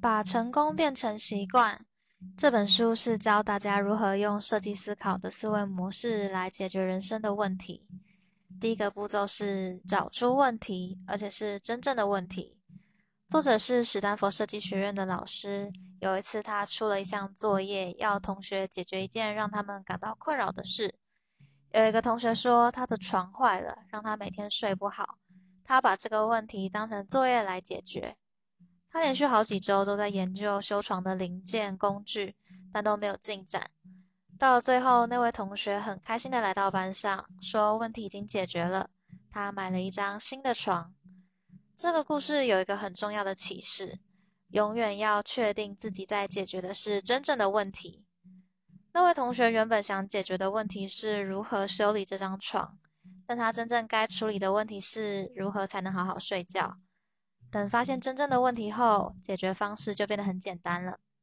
把成功变成习惯。这本书是教大家如何用设计思考的思维模式来解决人生的问题。第一个步骤是找出问题，而且是真正的问题。作者是史丹佛设计学院的老师。有一次，他出了一项作业，要同学解决一件让他们感到困扰的事。有一个同学说，他的床坏了，让他每天睡不好。他把这个问题当成作业来解决。他连续好几周都在研究修床的零件工具，但都没有进展。到了最后，那位同学很开心地来到班上，说问题已经解决了。他买了一张新的床。这个故事有一个很重要的启示：永远要确定自己在解决的是真正的问题。那位同学原本想解决的问题是如何修理这张床，但他真正该处理的问题是如何才能好好睡觉。等发现真正的问题后，解决方式就变得很简单了。